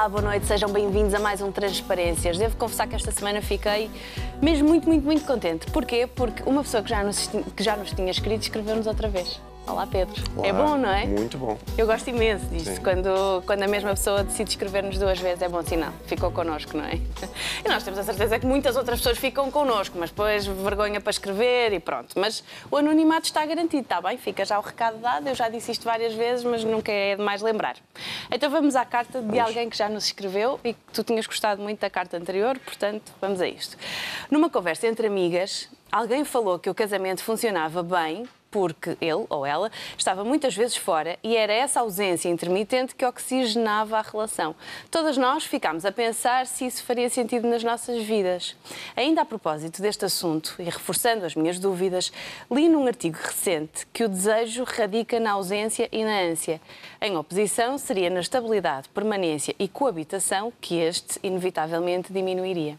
Olá, boa noite, sejam bem-vindos a mais um Transparências. Devo confessar que esta semana fiquei mesmo muito, muito, muito contente. Porquê? Porque uma pessoa que já nos, que já nos tinha escrito escreveu-nos outra vez. Olá, Pedro. Olá. É bom, não é? Muito bom. Eu gosto imenso disto. Quando, quando a mesma pessoa decide escrever-nos duas vezes, é bom sinal. Ficou connosco, não é? E nós temos a certeza que muitas outras pessoas ficam connosco, mas depois vergonha para escrever e pronto. Mas o anonimato está garantido, está bem? Fica já o recado dado. Eu já disse isto várias vezes, mas nunca é demais lembrar. Então vamos à carta de alguém que já nos escreveu e que tu tinhas gostado muito da carta anterior, portanto, vamos a isto. Numa conversa entre amigas, alguém falou que o casamento funcionava bem porque ele ou ela estava muitas vezes fora e era essa ausência intermitente que oxigenava a relação. Todas nós ficámos a pensar se isso faria sentido nas nossas vidas. Ainda a propósito deste assunto e reforçando as minhas dúvidas, li num artigo recente que o desejo radica na ausência e na ânsia. Em oposição, seria na estabilidade, permanência e coabitação que este inevitavelmente diminuiria.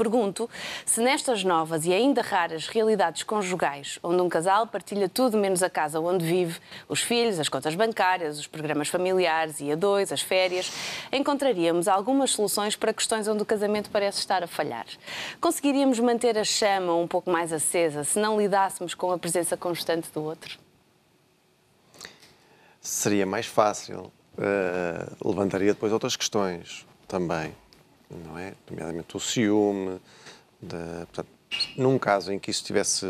Pergunto se nestas novas e ainda raras realidades conjugais, onde um casal partilha tudo menos a casa onde vive, os filhos, as contas bancárias, os programas familiares e a dois, as férias, encontraríamos algumas soluções para questões onde o casamento parece estar a falhar. Conseguiríamos manter a chama um pouco mais acesa se não lidássemos com a presença constante do outro? Seria mais fácil. Uh, levantaria depois outras questões também, não é? Nomeadamente o ciúme. Portanto, num caso em que isso tivesse,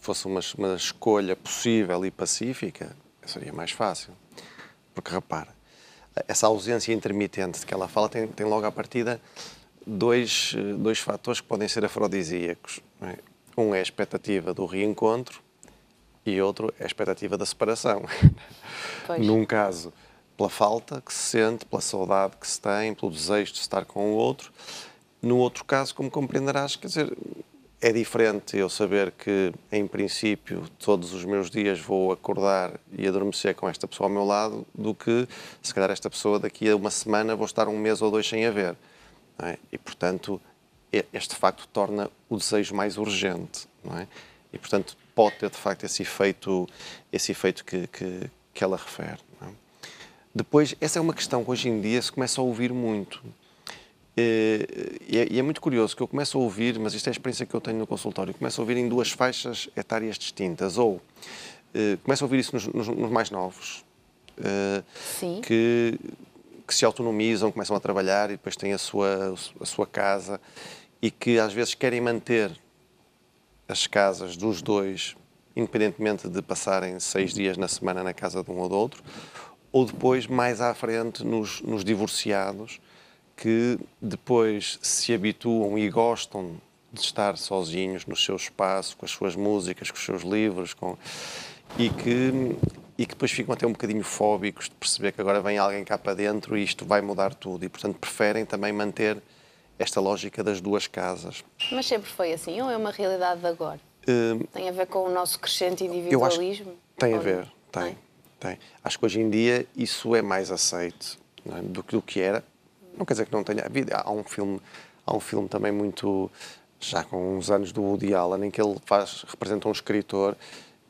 fosse uma, uma escolha possível e pacífica, seria mais fácil. Porque, repara, essa ausência intermitente de que ela fala tem, tem logo à partida dois, dois fatores que podem ser afrodisíacos. É? Um é a expectativa do reencontro e outro é a expectativa da separação. Pois. Num caso, pela falta que se sente, pela saudade que se tem, pelo desejo de estar com o outro. No outro caso, como compreenderás, quer dizer, é diferente eu saber que, em princípio, todos os meus dias vou acordar e adormecer com esta pessoa ao meu lado, do que, se calhar, esta pessoa daqui a uma semana vou estar um mês ou dois sem a ver. é? E, portanto, este facto torna o desejo mais urgente. É? E, portanto, pode ter, de facto, esse efeito, esse efeito que, que, que ela refere. Depois, essa é uma questão que hoje em dia se começa a ouvir muito. Eh, E é, e é muito curioso que eu começo a ouvir, mas isto é a experiência que eu tenho no consultório, começo a ouvir em duas faixas etárias distintas. Ou eh, começo a ouvir isso nos, nos- nos mais novos, eh, que, que se autonomizam, começam a trabalhar e depois têm a sua, a sua casa e que às vezes querem manter as casas dos dois, independentemente de passarem seis dias na semana na casa de um ou do outro, ou depois, mais à frente, nos, nos divorciados, que depois se habituam e gostam de estar sozinhos no seu espaço, com as suas músicas, com os seus livros, com... e, que, e que depois ficam até um bocadinho fóbicos de perceber que agora vem alguém cá para dentro e isto vai mudar tudo. E, portanto, preferem também manter esta lógica das duas casas. Mas sempre foi assim, ou é uma realidade de agora? Hum, Tem a ver com o nosso crescente individualismo? tem a ver, não? tem, tem. Acho que hoje em dia isso é mais aceito é, do que o que era. Não quer dizer que não tenha havido. Há um filme, há um filme também muito já com uns anos do Woody Allen em que ele faz representa um escritor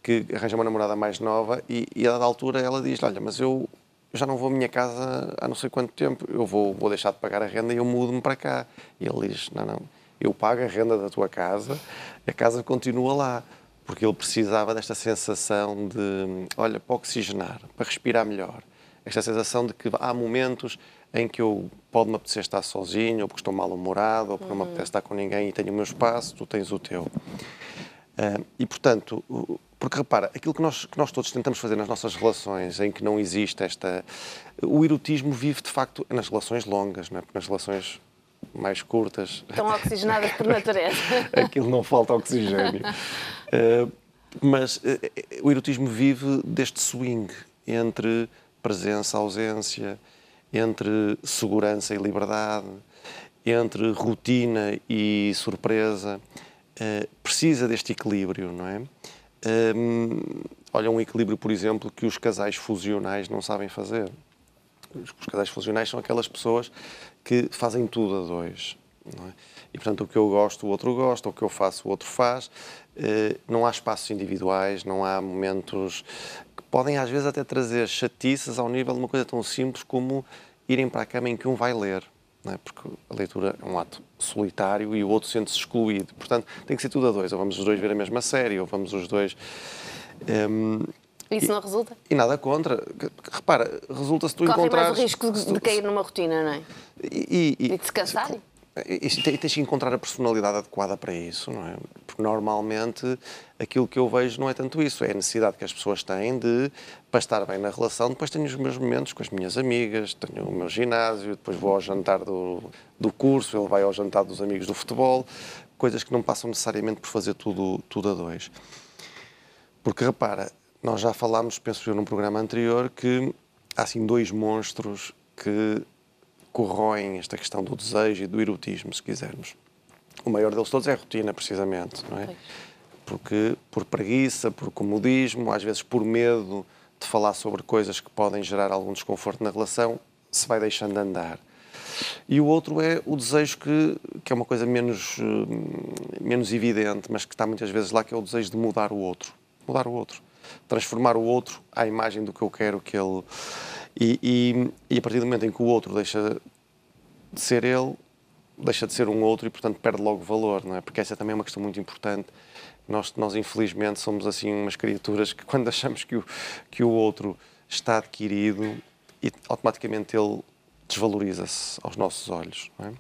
que arranja uma namorada mais nova e, e a dada altura ela diz olha mas eu já não vou à minha casa há não sei quanto tempo eu vou vou deixar de pagar a renda e eu mudo-me para cá e ele diz não não eu pago a renda da tua casa a casa continua lá porque ele precisava desta sensação de, olha, para oxigenar, para respirar melhor. Esta sensação de que há momentos em que eu pode-me apetecer estar sozinho, ou porque estou mal-humorado, ou porque não me apetece estar com ninguém e tenho o meu espaço, tu tens o teu. Ah, e, portanto, porque repara, aquilo que nós, que nós todos tentamos fazer nas nossas relações, em que não existe esta. O erotismo vive, de facto, nas relações longas, não é? Porque nas relações mais curtas Estão oxigenadas por natureza. aquilo não falta oxigênio. Eh, mas eh, o erotismo vive deste swing entre presença, ausência, entre segurança e liberdade, entre rotina e surpresa. Eh, precisa deste equilíbrio, não é? Olha, um equilíbrio, por exemplo, que os casais fusionais não sabem fazer. Os casais fusionais são aquelas pessoas que fazem tudo a dois. É? E, portanto, o que eu gosto, o outro gosta, o que eu faço, o outro faz. Eh, não há espaços individuais, não há momentos que podem, às vezes, até trazer chatices ao nível de uma coisa tão simples como irem para a cama em que um vai ler. É? Porque a leitura é um ato solitário e o outro sente-se excluído. Portanto, tem que ser tudo a dois. Ou vamos os dois ver a mesma série, ou vamos os dois. Um, isso não resulta? E nada contra. Repara, resulta se tu Corre encontrares... mais o risco de, de cair numa rotina, não é? E, e, e de se cansar? E, e tens que encontrar a personalidade adequada para isso, não é? Porque normalmente aquilo que eu vejo não é tanto isso, é a necessidade que as pessoas têm de, para estar bem na relação, depois tenho os meus momentos com as minhas amigas, tenho o meu ginásio, depois vou ao jantar do, do curso, ele vai ao jantar dos amigos do futebol, coisas que não passam necessariamente por fazer tudo, tudo a dois. Porque repara, nós já falámos, penso eu, num programa anterior, que há assim dois monstros que corroem esta questão do desejo e do erotismo, se quisermos. O maior deles todos é a rotina, precisamente, não é? Porque por preguiça, por comodismo, às vezes por medo de falar sobre coisas que podem gerar algum desconforto na relação, se vai deixando andar. E o outro é o desejo que, que é uma coisa menos, eh, menos evidente, mas que está muitas vezes lá, que é o desejo de mudar o outro. Mudar o outro. Transformar o outro à imagem do que eu quero que ele e, e, e, a partir do momento em que o outro deixa de ser ele, deixa de ser um outro e, portanto, perde logo valor, não é? Porque essa também é uma questão muito importante. Nós, nós infelizmente, somos assim umas criaturas que, quando achamos que o, que o outro está adquirido, e automaticamente ele desvaloriza-se aos nossos olhos. É?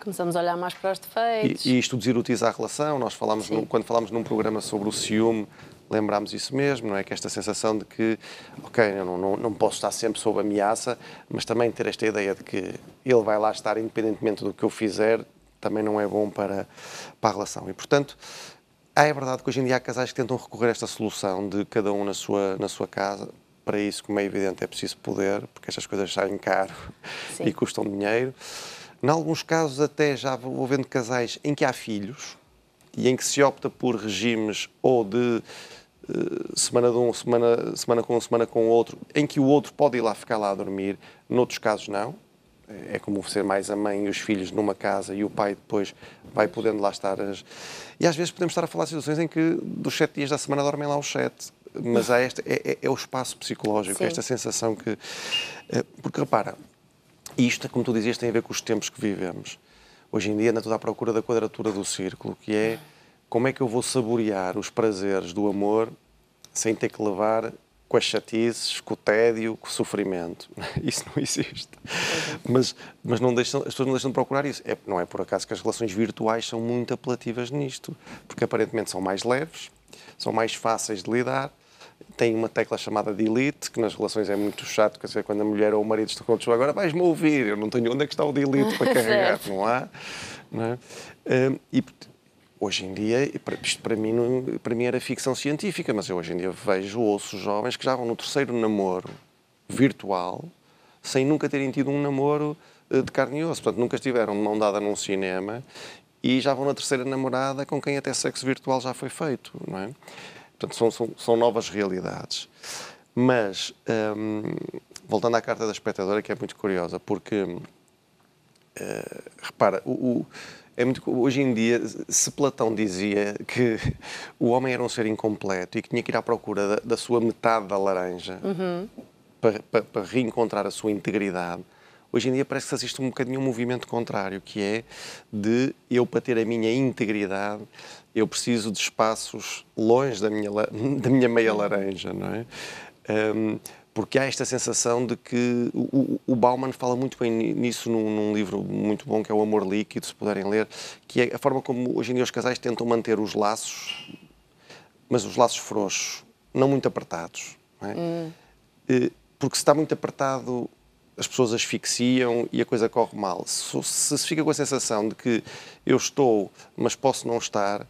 Começamos a olhar mais para os defeitos. E, e isto deserotiza a relação. Nós falamos, num, quando falamos num programa sobre o ciúme, lembramos isso mesmo, não é? Que esta sensação de que, ok, eu não, não, não posso estar sempre sob ameaça, mas também ter esta ideia de que ele vai lá estar independentemente do que eu fizer, também não é bom para, para a relação. E, portanto, é verdade que hoje em dia há casais que tentam recorrer a esta solução de cada um na sua, na sua casa. Para isso, como é evidente, é preciso poder, porque estas coisas saem caro Sim. e custam dinheiro. Em alguns casos, até já vou vendo casais em que há filhos e em que se opta por regimes ou de eh, semana de um, semana, semana com um, semana com outro, em que o outro pode ir lá ficar lá a dormir, noutros casos não. É como ser mais a mãe e os filhos numa casa e o pai depois vai podendo lá estar. As... E às vezes podemos estar a falar de situações em que dos sete dias da semana dormem lá os sete. Mas há este, é, é, é o espaço psicológico, é esta sensação que. Eh, porque repara, isto, como tu dizias, tem a ver com os tempos que vivemos. Hoje em dia anda tudo à procura da quadratura do círculo, que é como é que eu vou saborear os prazeres do amor sem ter que levar com as chatices, com o tédio, com o sofrimento. Isso não existe. Mas, mas não deixam, as pessoas não deixam de procurar isso. É, não é por acaso que as relações virtuais são muito apelativas nisto, porque aparentemente são mais leves, são mais fáceis de lidar, tem uma tecla chamada delete, que nas relações é muito chato, quer dizer, quando a mulher ou o marido estão com agora vais-me ouvir, eu não tenho onde é que está o delete para carregar, não há? Não é? Hum, e hoje em dia, isto para mim, para mim era ficção científica, mas eu hoje em dia vejo, ouço jovens que já vão no terceiro namoro virtual, sem nunca terem tido um namoro eh, de carne e osso. Portanto, nunca estiveram de mão dada num cinema e já vão na terceira namorada com quem até sexo virtual já foi feito, não é? Portanto, são, são, são novas realidades. Mas, hum, voltando à carta da espectadora, que é muito curiosa, porque, uh, repara, o, o é muito, hoje em dia, se Platão dizia que o homem era um ser incompleto e que tinha que ir à procura da, da sua metade da laranja uhum. para, para, para, reencontrar a sua integridade, hoje em dia parece que se assiste um bocadinho a um movimento contrário, que é de eu, para ter a minha integridade, eu preciso de espaços longe da minha, da minha meia laranja, não é? Um, porque há esta sensação de que o, o Bauman fala muito bem nisso num, num, livro muito bom que é O Amor Líquido, se puderem ler, que é a forma como hoje em dia os casais tentam manter os laços, mas os laços frouxos, não muito apertados. Não é? hum. Eh, porque se está muito apertado, as pessoas asfixiam e a coisa corre mal. Se, se fica com a sensação de que eu estou, mas posso não estar,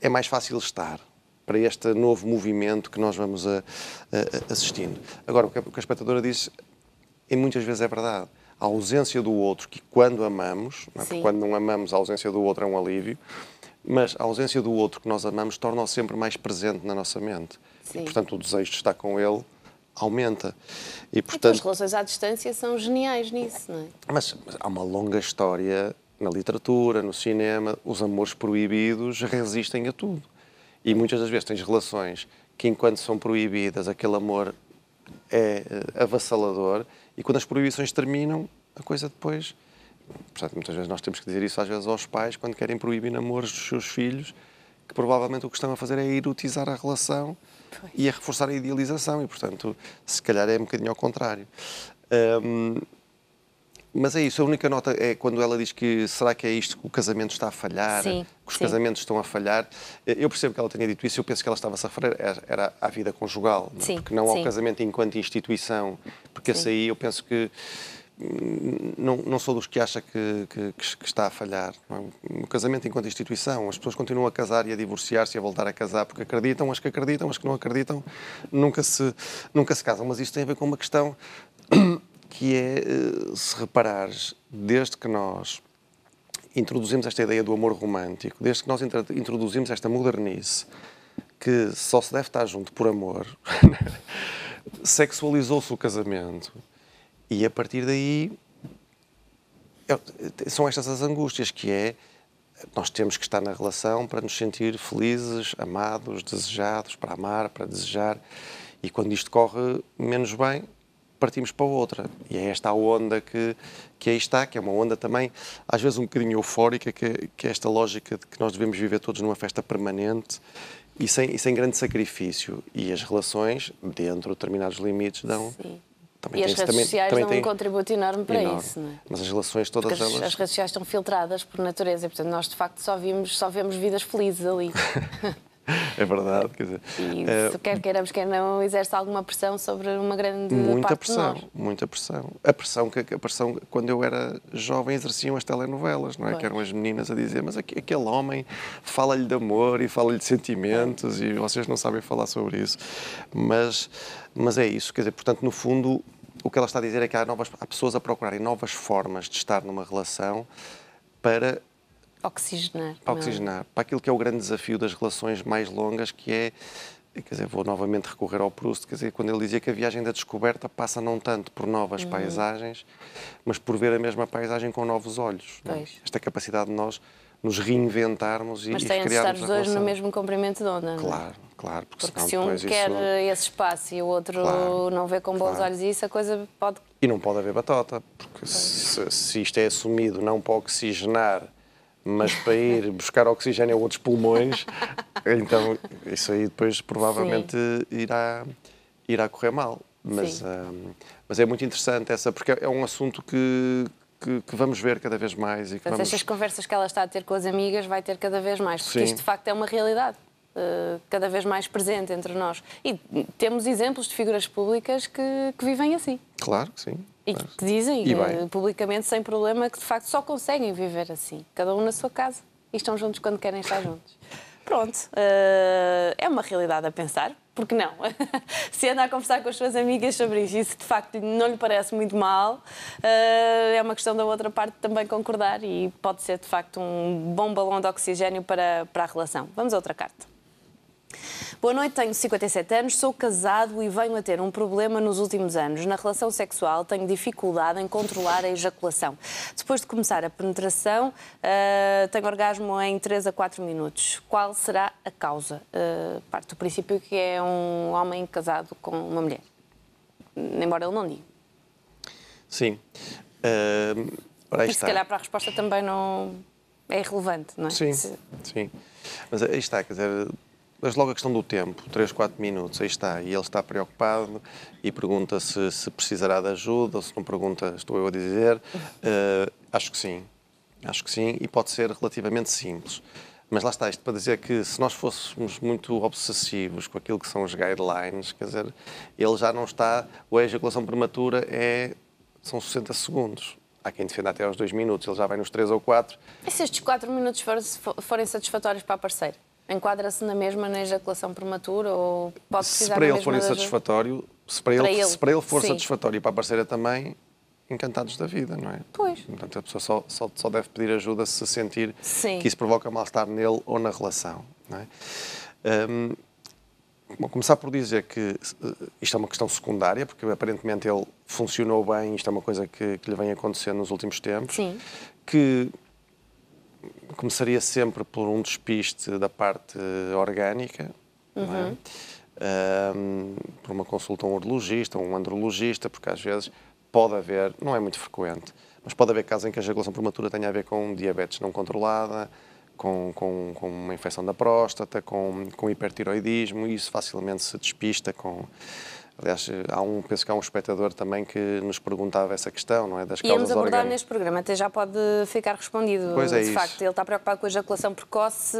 é mais fácil estar para este novo movimento que nós vamos a, a, assistindo. Agora, o que a espectadora diz, e muitas vezes é verdade, a ausência do outro, que quando amamos, não é? quando não amamos, a ausência do outro é um alívio, mas a ausência do outro que nós amamos torna-o sempre mais presente na nossa mente. Sim. E, portanto, o desejo de estar com ele aumenta. E, portanto, as relações à distância são geniais nisso, não é? Mas, mas há uma longa história na literatura, no cinema, os amores proibidos resistem a tudo. E muitas das vezes tens relações que, enquanto são proibidas, aquele amor é eh, avassalador E quando as proibições terminam, a coisa depois. Portanto, muitas vezes nós temos que dizer isso às vezes aos pais quando querem proibir namoros dos seus filhos, que provavelmente o que estão a fazer é erotizar a relação pois. e a reforçar a idealização. E, portanto, se calhar é um bocadinho ao contrário. Um, mas é isso, a única nota é quando ela diz que será que é isto que o casamento está a falhar, sim, que os sim. casamentos estão a falhar. Eu percebo que ela tenha dito isso, eu penso que ela estava a se referir era à vida conjugal, não? É? Sim, porque não ao casamento enquanto instituição, porque esse aí eu penso que não, não sou dos que acha que, que, que está a falhar. É? O casamento enquanto instituição, as pessoas continuam a casar e a divorciar-se e a voltar a casar porque acreditam, as que acreditam, as que não acreditam, nunca se, nunca se casam. Mas isto tem a ver com uma questão que é, eh, se reparares, desde que nós introduzimos esta ideia do amor romântico, desde que nós introduzimos esta modernice, que só se deve estar junto por amor, sexualizou-se o casamento. E a partir daí são estas as angústias, que é nós temos que estar na relação para nos sentir felizes, amados, desejados, para amar, para desejar. E quando isto corre menos bem, partimos para outra. E é esta a onda que, que aí está, que é uma onda também, às vezes um bocadinho eufórica, que, que é esta lógica de que nós devemos viver todos numa festa permanente e sem, e sem grande sacrifício. E as relações, dentro de determinados limites, dão. Sim. Também e as redes também, sociais também dão um contributo enorme para enorme. isso, não é? Mas as relações todas Porque elas... As redes sociais estão filtradas por natureza e, portanto, nós de facto só, vimos, só vemos vidas felizes ali. É verdade. Quer dizer, e é, quer queiramos, quer não, exerce alguma pressão sobre uma grande muita parte pressão, de nós. Muita pressão. A pressão que a pressão, quando eu era jovem, exerciam as telenovelas, não é? Pois. Que eram as meninas a dizer, mas aquele homem fala-lhe de amor e fala-lhe de sentimentos e vocês não sabem falar sobre isso. Mas, mas é isso, quer dizer, portanto, no fundo, o que ela está a dizer é que há, novas, há pessoas a procurarem novas formas de estar numa relação para Oxigenar. Para oxigenar. Para aquilo que é o grande desafio das relações mais longas, que é quer dizer, vou novamente recorrer ao Proust, quer dizer, quando ele dizia que a viagem da descoberta passa não tanto por novas uhum. paisagens, mas por ver a mesma paisagem com novos olhos. É? Esta capacidade de nós nos reinventarmos e, Mas têm de estar os dois no mesmo comprimento de onda, não é? Claro, claro. Porque, porque se um quer isso... esse espaço e o outro claro, não vê com bons claro. olhos isso, a coisa pode... E não pode haver batota, porque se, se isto é assumido não para oxigenar mas para ir buscar oxigênio a outros pulmões, então isso aí depois provavelmente irá, irá correr mal. Mas, um, mas é muito interessante essa, porque é um assunto que, que, que, vamos ver cada vez mais. E que Portanto, vamos... estas conversas que ela está a ter com as amigas vai ter cada vez mais, porque Sim. isto de facto é uma realidade. Uh, cada vez mais presente entre nós. E temos exemplos de figuras públicas que, que vivem assim. Claro que sim. E que dizem e publicamente, sem problema, que de facto só conseguem viver assim, cada um na sua casa, e estão juntos quando querem estar juntos. Pronto, uh, é uma realidade a pensar, porque não? Se anda a conversar com as suas amigas sobre isso e se de facto não lhe parece muito mal, uh, é uma questão da outra parte também concordar e pode ser de facto um bom balão de oxigênio para, para a relação. Vamos a outra carta. Boa noite, tenho 57 anos, sou casado e venho a ter um problema nos últimos anos. Na relação sexual tenho dificuldade em controlar a ejaculação. Depois de começar a penetração, uh, tenho orgasmo em 3 a 4 minutos. Qual será a causa? Uh, parte do princípio que é um homem casado com uma mulher. Embora ele não diga. Sim. Uh, Mas se calhar para a resposta também não é irrelevante, não é? Sim, sim. Mas aí está, quer dizer, mas logo a questão do tempo, 3, 4 minutos, aí está. E ele está preocupado e pergunta se, se precisará de ajuda, ou se não pergunta, estou eu a dizer. Uh, acho que sim. Acho que sim, e pode ser relativamente simples. Mas lá está, isto para dizer que se nós fôssemos muito obsessivos com aquilo que são os guidelines, quer dizer, ele já não está. A ejaculação prematura é, são 60 segundos. Há quem defenda até aos 2 minutos, ele já vai nos 3 ou 4. E se estes 4 minutos forem satisfatórios para a parceira? Enquadra-se na mesma na ejaculação prematura ou pode precisar Se para ele for insatisfatório, se para, para ele, ele, se para ele for sim. satisfatório e para a parceira também, encantados da vida, não é? Pois. Portanto, a pessoa só, só, só deve pedir ajuda se sentir sim. que isso provoca mal-estar nele ou na relação, não é? Um, Vou começar por dizer que uh, isto é uma questão secundária, porque aparentemente ele funcionou bem, isto é uma coisa que, que lhe vem acontecendo nos últimos tempos. Sim. Que começaria sempre por um despiste da parte orgânica, é? uhum. é? um, por uma consulta a um urologista, um andrologista, porque às vezes pode haver, não é muito frequente, mas pode haver casos em que a ejaculação prematura tenha a ver com diabetes não controlada, com, com, com uma infecção da próstata, com, com hipertiroidismo, e isso facilmente se despista com Aliás, há um, penso que há um espectador também que nos perguntava essa questão, não é? Das causas Íamos abordar orgânicas. neste programa, até já pode ficar respondido. Pois é de isso. facto, ele está preocupado com a ejaculação precoce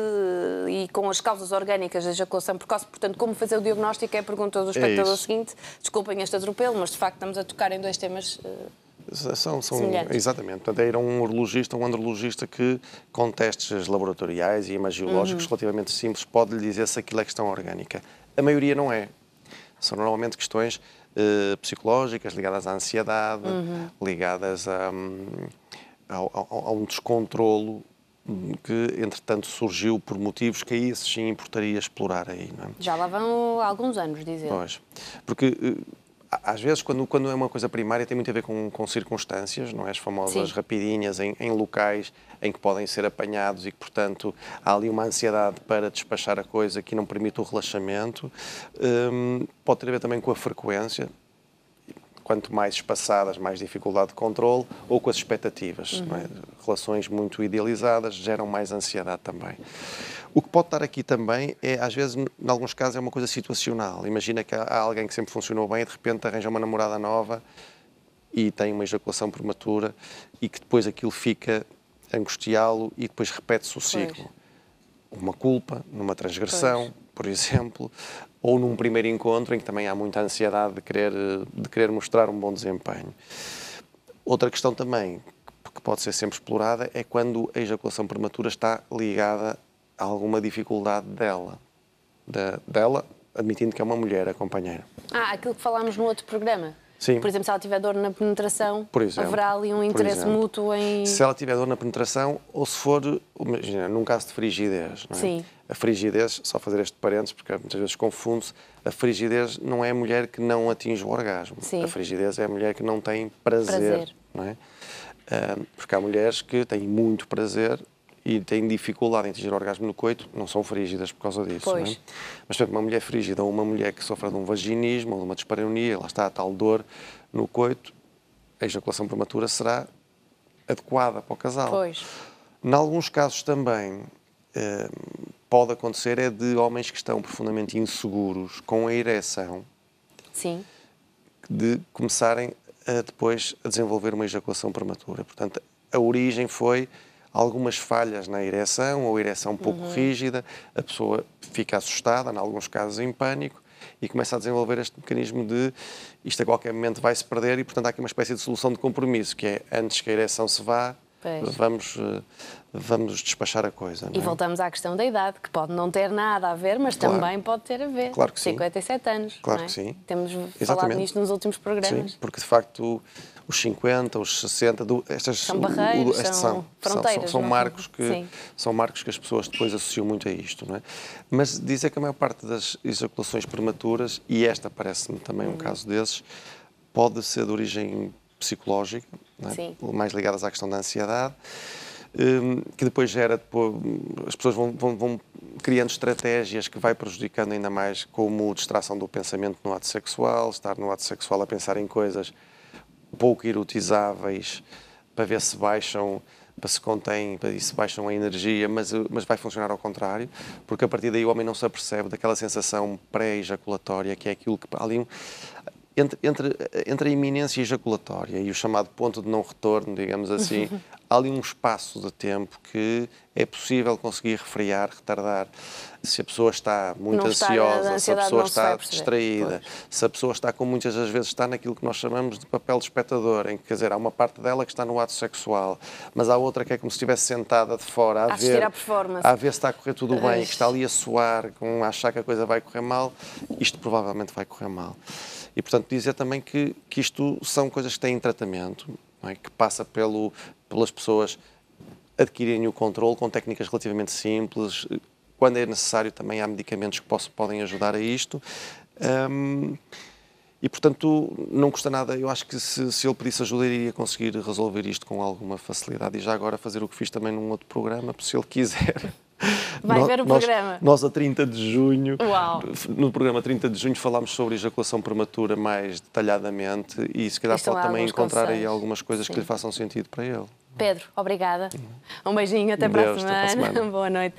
e com as causas orgânicas da ejaculação precoce, portanto, como fazer o diagnóstico é a pergunta do é espectador é seguinte. Desculpem este atropelo, mas de facto estamos a tocar em dois temas. Uh, são, são exatamente. Portanto, é ir a um urologista, um andrologista que, com testes laboratoriais e imagiológicos uhum. relativamente simples, pode lhe dizer se aquilo é questão orgânica. A maioria não é. São normalmente questões uh, psicológicas ligadas à ansiedade, uhum. ligadas a, um, a, a, a, um descontrolo que, entretanto, surgiu por motivos que aí sim importaria explorar aí. É? Já lá vão alguns anos, dizer. Pois, porque uh, às vezes, quando, quando é uma coisa primária, tem muito a ver com, com circunstâncias, não é? As famosas Sim. rapidinhas em, em, locais em que podem ser apanhados e que, portanto, há ali uma ansiedade para despachar a coisa que não permite o relaxamento. Um, pode ter a ver também com a frequência. Quanto mais espaçadas, mais dificuldade de controle, ou com as expectativas. Uhum. É? Relações muito idealizadas geram mais ansiedade também. O que pode estar aqui também é, às vezes, em alguns casos, é uma coisa situacional. Imagina que há alguém que sempre funcionou bem e de repente arranja uma namorada nova e tem uma ejaculação prematura e que depois aquilo fica angustiá-lo e depois repete-se o ciclo. Pois. Uma culpa, numa transgressão, pois. por exemplo, ou num primeiro encontro em que também há muita ansiedade de querer, de querer mostrar um bom desempenho. Outra questão também que pode ser sempre explorada é quando a ejaculação prematura está ligada alguma dificuldade dela. Dela, admitindo que é uma mulher, a companheira. Ah, aquilo que falámos no outro programa. Sim. Por exemplo, se ela tiver dor na penetração, Por exemplo, haverá ali um interesse mútuo em. Se ela tiver dor na penetração, ou se for, imagina, num caso de frigidez, não é? Sim. A frigidez, só fazer este parênteses, porque muitas vezes confunde-se, a frigidez não é a mulher que não atinge o orgasmo. Sim. A frigidez é a mulher que não tem prazer, prazer. não é? Ah, porque há mulheres que têm muito prazer e têm dificuldade em atingir orgasmo no coito, não são frígidas por causa disso. Pois. É? Mas, portanto, uma mulher frígida ou uma mulher que sofre de um vaginismo ou de uma dispareunia, lá está a tal dor no coito, a ejaculação prematura será adequada para o casal. Pois. Em alguns casos também eh, pode acontecer é de homens que estão profundamente inseguros com a ereção. Sim. De começarem a, depois a desenvolver uma ejaculação prematura. Portanto, a origem foi algumas falhas na ereção, ou ereção um pouco uhum. rígida, a pessoa fica assustada, em alguns casos em pânico, e começa a desenvolver este mecanismo de isto a qualquer momento vai se perder e, portanto, há aqui uma espécie de solução de compromisso, que é antes que a ereção se vá, vamos, eh, vamos despachar a coisa. E é? voltamos à questão da idade, que pode não ter nada a ver, mas claro. também pode ter a ver. Claro que 57 sim. anos. Claro é? que sim. Temos Exatamente. falado nisto nos últimos programas. Sim, porque de facto os 50, os 60, do, estas são barreiras, o, são, fronteiras. São, são, marcos que, são marcos que as pessoas depois associam muito a isto. Não é? Mas dizer que a maior parte das ejaculações prematuras, e esta parece-me também um caso desses, pode ser de origem psicológica, é? mais ligadas à questão da ansiedade. Hum, que depois gera, depois, as pessoas vão, vão, vão, criando estratégias que vai prejudicando ainda mais, como distração do pensamento no ato sexual, estar no ato sexual a pensar em coisas pouco erotizáveis, para ver se baixam, para se contém, para se baixam a energia, mas, mas vai funcionar ao contrário, porque a partir daí o homem não se apercebe daquela sensação pré-ejaculatória, que é aquilo que ali entre, entre, entre a iminência ejaculatória e o chamado ponto de não retorno, digamos assim, há ali um espaço de tempo que é possível conseguir refriar, retardar. Se a pessoa está muito não ansiosa, está, se a pessoa está distraída, pois. se a pessoa está com muitas das vezes está naquilo que nós chamamos de papel de espectador, em que quer dizer, há uma parte dela que está no ato sexual, mas há outra que é como se estivesse sentada de fora a, a ver, a ver se está a correr tudo bem, e que está ali a suar, com a achar que a coisa vai correr mal, isto provavelmente vai correr mal. E portanto dizer também que, que isto são coisas que têm tratamento, é? que passa pelo, pelas pessoas adquirirem o controle com técnicas relativamente simples. Quando é necessário, também há medicamentos que posso, podem ajudar a isto. Um, e, portanto, não custa nada. Eu acho que se, se ele pedisse ajuda, iria conseguir resolver isto com alguma facilidade. E já agora fazer o que fiz também num outro programa, se ele quiser Vai No- ver o nós, programa. Nós, a 30 de junho, Uau. no programa 30 de junho, falámos sobre ejaculação prematura mais detalhadamente e se calhar estão pode também encontrar aí conselhos. algumas coisas que Sim. lhe façam sentido para ele. Pedro, obrigada. Um beijinho, até para a Deus, para a semana. semana. Boa noite.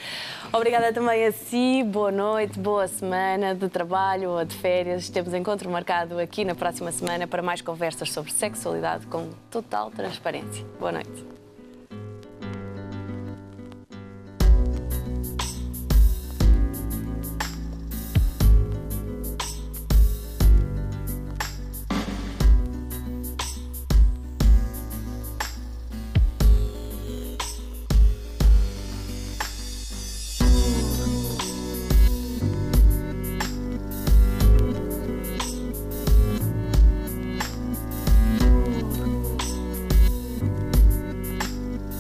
Obrigada também a si, boa noite, boa semana de trabalho ou de férias. Temos encontro marcado aqui na próxima semana para mais conversas sobre sexualidade com total transparência. Boa noite.